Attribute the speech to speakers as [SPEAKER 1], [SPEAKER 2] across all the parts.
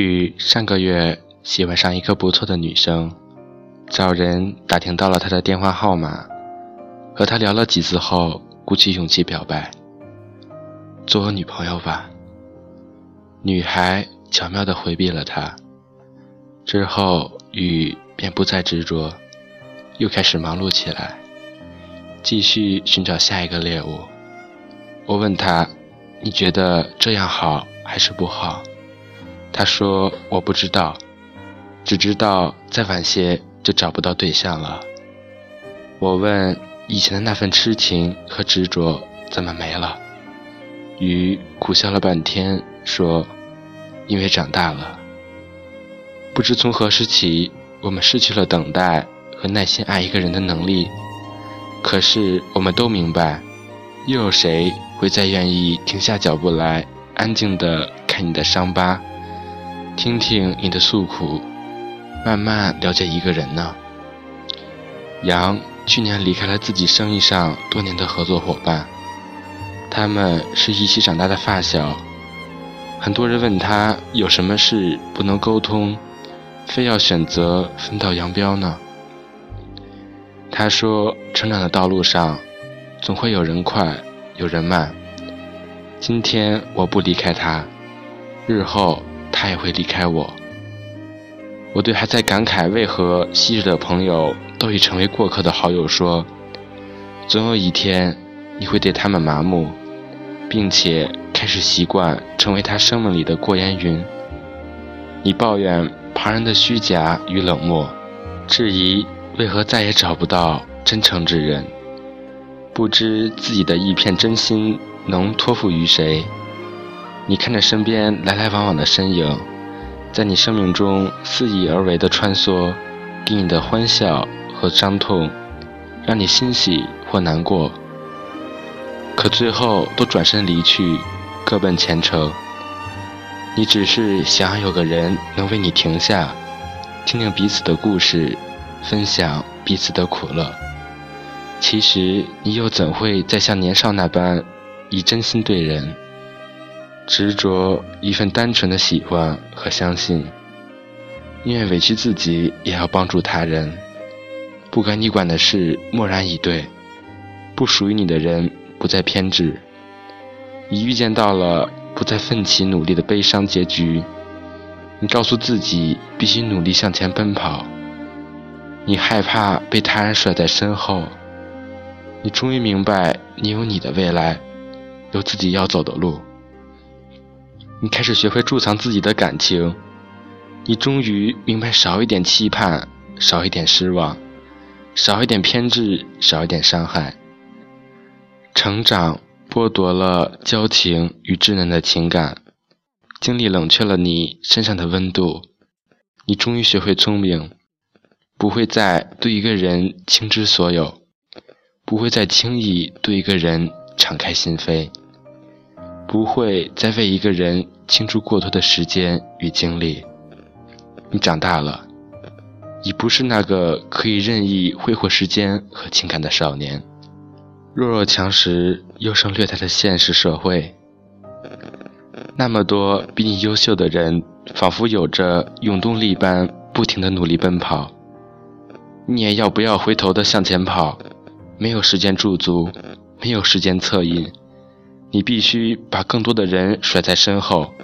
[SPEAKER 1] 与上个月喜欢上一个不错的女生，找人打听到了她的电话号码，和她聊了几次后，鼓起勇气表白：“做我女朋友吧。”女孩巧妙地回避了他。之后，雨便不再执着，又开始忙碌起来，继续寻找下一个猎物。我问他：“你觉得这样好还是不好？”他说：“我不知道，只知道再晚些就找不到对象了。”我问：“以前的那份痴情和执着怎么没了？”雨苦笑了半天，说：“因为长大了。不知从何时起，我们失去了等待和耐心爱一个人的能力。可是我们都明白，又有谁会再愿意停下脚步来，安静地看你的伤疤？”听听你的诉苦，慢慢了解一个人呢。杨去年离开了自己生意上多年的合作伙伴，他们是一起长大的发小。很多人问他有什么事不能沟通，非要选择分道扬镳呢？他说：成长的道路上，总会有人快，有人慢。今天我不离开他，日后。他也会离开我。我对还在感慨为何昔日的朋友都已成为过客的好友说：“总有一天，你会对他们麻木，并且开始习惯成为他生命里的过眼云。你抱怨旁人的虚假与冷漠，质疑为何再也找不到真诚之人，不知自己的一片真心能托付于谁。”你看着身边来来往往的身影，在你生命中肆意而为的穿梭，给你的欢笑和伤痛，让你欣喜或难过，可最后都转身离去，各奔前程。你只是想要有个人能为你停下，听听彼此的故事，分享彼此的苦乐。其实你又怎会再像年少那般，以真心对人？执着一份单纯的喜欢和相信，宁愿委屈自己也要帮助他人。不该你管的事漠然以对，不属于你的人不再偏执。你预见到了不再奋起努力的悲伤结局，你告诉自己必须努力向前奔跑。你害怕被他人甩在身后，你终于明白你有你的未来，有自己要走的路。你开始学会贮藏自己的感情，你终于明白少一点期盼，少一点失望，少一点偏执，少一点伤害。成长剥夺了交情与稚嫩的情感，经历冷却了你身上的温度。你终于学会聪明，不会再对一个人倾之所有，不会再轻易对一个人敞开心扉。不会再为一个人倾注过多的时间与精力。你长大了，已不是那个可以任意挥霍时间和情感的少年。弱肉强食、优胜劣汰的现实社会，那么多比你优秀的人，仿佛有着永动力般不停的努力奔跑。你也要不要回头的向前跑？没有时间驻足，没有时间策应。你必须把更多的人甩在身后，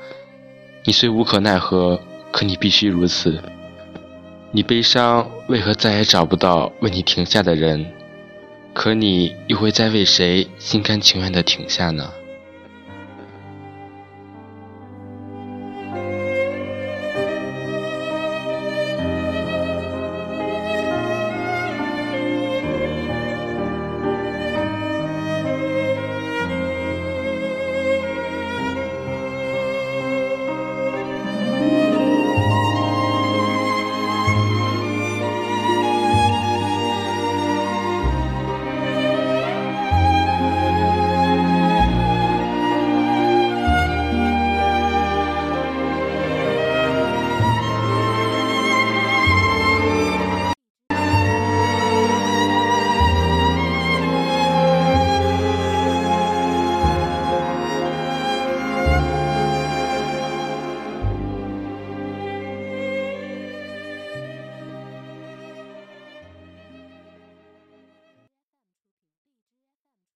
[SPEAKER 1] 你虽无可奈何，可你必须如此。你悲伤，为何再也找不到为你停下的人？可你又会再为谁心甘情愿地停下呢？